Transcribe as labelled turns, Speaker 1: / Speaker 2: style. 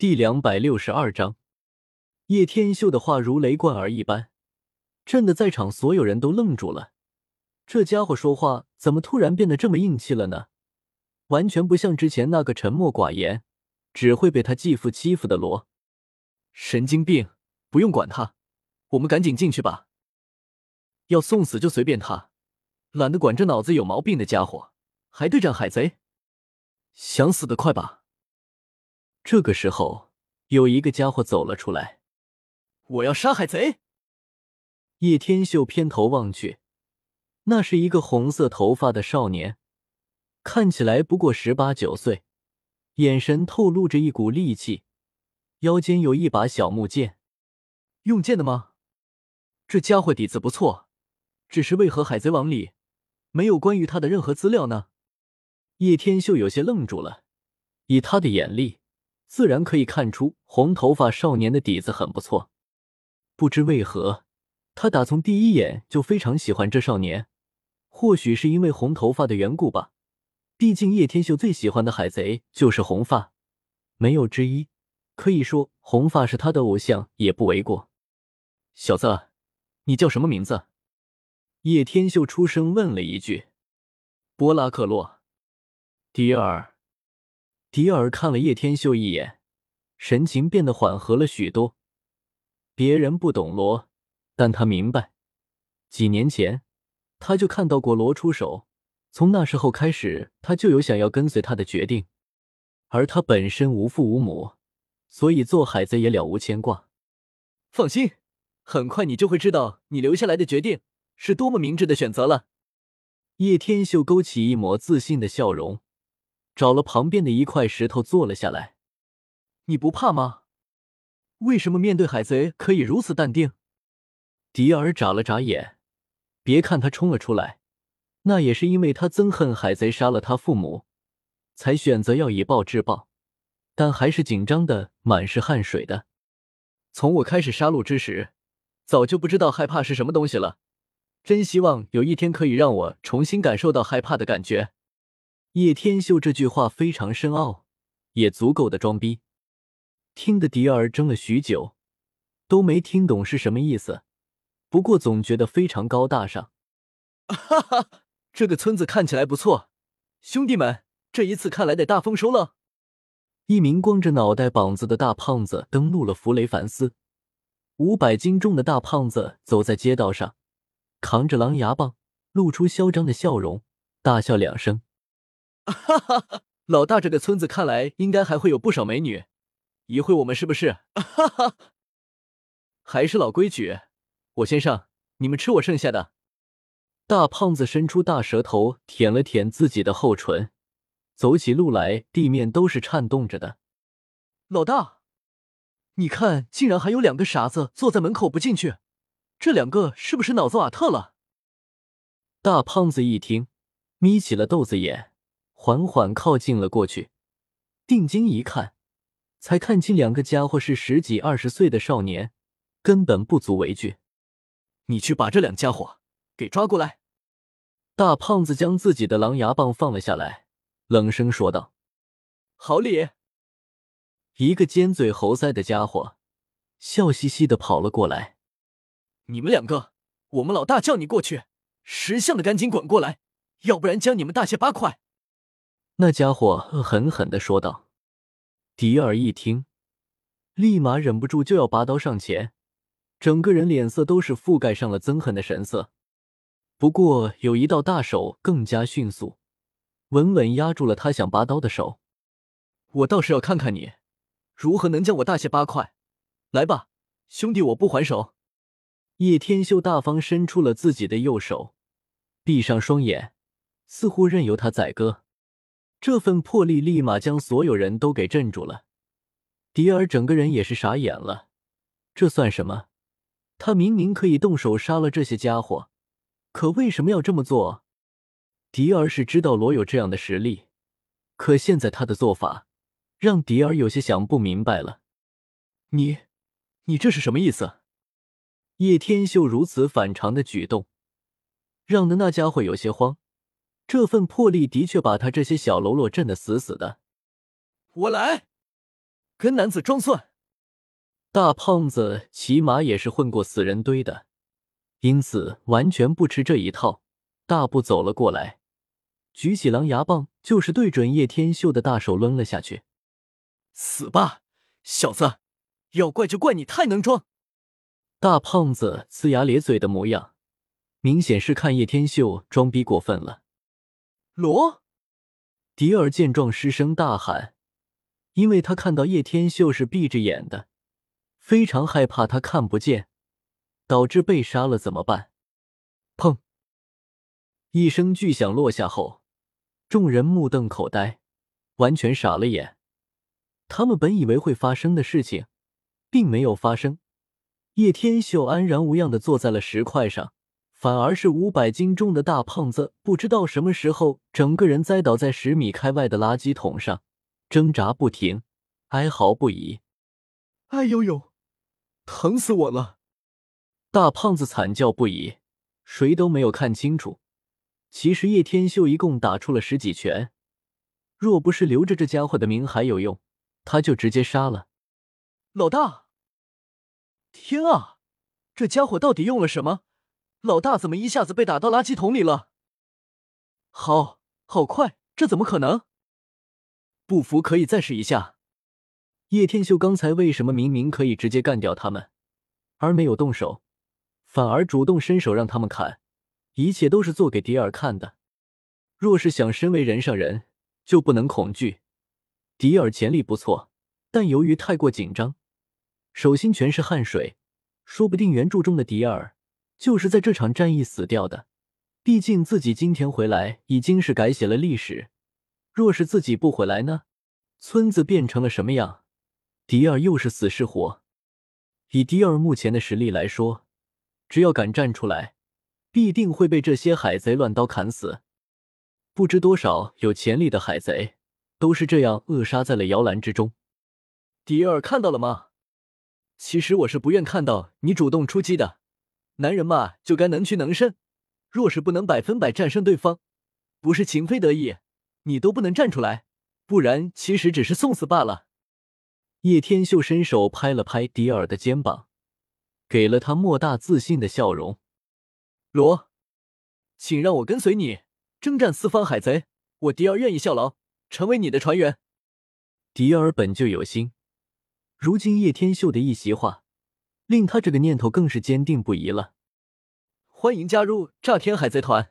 Speaker 1: 第两百六十二章，叶天秀的话如雷贯耳一般，震得在场所有人都愣住了。这家伙说话怎么突然变得这么硬气了呢？完全不像之前那个沉默寡言、只会被他继父欺负的罗。神经病！不用管他，我们赶紧进去吧。要送死就随便他，懒得管这脑子有毛病的家伙，还对战海贼，想死的快吧！这个时候，有一个家伙走了出来。我要杀海贼！叶天秀偏头望去，那是一个红色头发的少年，看起来不过十八九岁，眼神透露着一股戾气，腰间有一把小木剑。用剑的吗？这家伙底子不错，只是为何海贼王里没有关于他的任何资料呢？叶天秀有些愣住了，以他的眼力。自然可以看出，红头发少年的底子很不错。不知为何，他打从第一眼就非常喜欢这少年。或许是因为红头发的缘故吧。毕竟叶天秀最喜欢的海贼就是红发，没有之一。可以说红发是他的偶像也不为过。小子，你叫什么名字？叶天秀出声问了一句。波拉克洛，迪尔。迪尔看了叶天秀一眼，神情变得缓和了许多。别人不懂罗，但他明白。几年前，他就看到过罗出手，从那时候开始，他就有想要跟随他的决定。而他本身无父无母，所以做海贼也了无牵挂。放心，很快你就会知道，你留下来的决定是多么明智的选择了。叶天秀勾起一抹自信的笑容。找了旁边的一块石头坐了下来。你不怕吗？为什么面对海贼可以如此淡定？迪尔眨了眨眼。别看他冲了出来，那也是因为他憎恨海贼杀了他父母，才选择要以暴制暴。但还是紧张的满是汗水的。从我开始杀戮之时，早就不知道害怕是什么东西了。真希望有一天可以让我重新感受到害怕的感觉。叶天秀这句话非常深奥，也足够的装逼，听得迪儿怔了许久，都没听懂是什么意思。不过总觉得非常高大上。哈哈，这个村子看起来不错，兄弟们，这一次看来得大丰收了。一名光着脑袋膀子的大胖子登陆了弗雷凡斯，五百斤重的大胖子走在街道上，扛着狼牙棒，露出嚣张的笑容，大笑两声。哈哈，老大，这个村子看来应该还会有不少美女，一会我们是不是？哈哈，还是老规矩，我先上，你们吃我剩下的。大胖子伸出大舌头舔了舔自己的后唇，走起路来地面都是颤动着的。老大，你看，竟然还有两个傻子坐在门口不进去，这两个是不是脑子瓦特了？大胖子一听，眯起了豆子眼。缓缓靠近了过去，定睛一看，才看清两个家伙是十几二十岁的少年，根本不足为惧。你去把这两家伙给抓过来。大胖子将自己的狼牙棒放了下来，冷声说道：“好礼。”一个尖嘴猴腮的家伙笑嘻嘻的跑了过来：“你们两个，我们老大叫你过去，识相的赶紧滚过来，要不然将你们大卸八块。”那家伙恶狠狠的说道：“迪尔一听，立马忍不住就要拔刀上前，整个人脸色都是覆盖上了憎恨的神色。不过有一道大手更加迅速，稳稳压住了他想拔刀的手。我倒是要看看你如何能将我大卸八块。来吧，兄弟，我不还手。”叶天秀大方伸出了自己的右手，闭上双眼，似乎任由他宰割。这份魄力立马将所有人都给镇住了，迪尔整个人也是傻眼了。这算什么？他明明可以动手杀了这些家伙，可为什么要这么做？迪尔是知道罗有这样的实力，可现在他的做法让迪尔有些想不明白了。你，你这是什么意思？叶天秀如此反常的举动，让的那家伙有些慌。这份魄力的确把他这些小喽啰震得死死的。我来！
Speaker 2: 跟男子装蒜。
Speaker 1: 大胖子起码也是混过死人堆的，因此完全不吃这一套，大步走了过来，举起狼牙棒，就是对准叶天秀的大手抡了下去。
Speaker 2: 死吧，小子！要怪就怪你太能装。
Speaker 1: 大胖子呲牙咧嘴的模样，明显是看叶天秀装逼过分了。
Speaker 2: 罗
Speaker 1: 迪尔见状失声大喊，因为他看到叶天秀是闭着眼的。非常害怕他看不见，导致被杀了怎么办？砰！一声巨响落下后，众人目瞪口呆，完全傻了眼。他们本以为会发生的事情，并没有发生。叶天秀安然无恙的坐在了石块上，反而是五百斤重的大胖子，不知道什么时候整个人栽倒在十米开外的垃圾桶上，挣扎不停，哀嚎不已。
Speaker 2: 哎呦呦！疼死我了！
Speaker 1: 大胖子惨叫不已，谁都没有看清楚。其实叶天秀一共打出了十几拳，若不是留着这家伙的名还有用，他就直接杀了。
Speaker 2: 老大！天啊，这家伙到底用了什么？老大怎么一下子被打到垃圾桶里了？好，好快，这怎么可能？不服可以再试一下。
Speaker 1: 叶天秀刚才为什么明明可以直接干掉他们，而没有动手，反而主动伸手让他们砍？一切都是做给迪尔看的。若是想身为人上人，就不能恐惧。迪尔潜力不错，但由于太过紧张，手心全是汗水，说不定原著中的迪尔就是在这场战役死掉的。毕竟自己今天回来已经是改写了历史，若是自己不回来呢？村子变成了什么样？迪尔又是死是活？以迪尔目前的实力来说，只要敢站出来，必定会被这些海贼乱刀砍死。不知多少有潜力的海贼都是这样扼杀在了摇篮之中。
Speaker 2: 迪尔看到了吗？其实我是不愿看到你主动出击的。男人嘛，就该能屈能伸。若是不能百分百战胜对方，不是情非得已，你都不能站出来。不然，其实只是送死罢了。
Speaker 1: 叶天秀伸手拍了拍迪尔的肩膀，给了他莫大自信的笑容。
Speaker 2: 罗，请让我跟随你征战四方海贼，我迪尔愿意效劳，成为你的船员。
Speaker 1: 迪尔本就有心，如今叶天秀的一席话，令他这个念头更是坚定不移了。
Speaker 2: 欢迎加入炸天海贼团。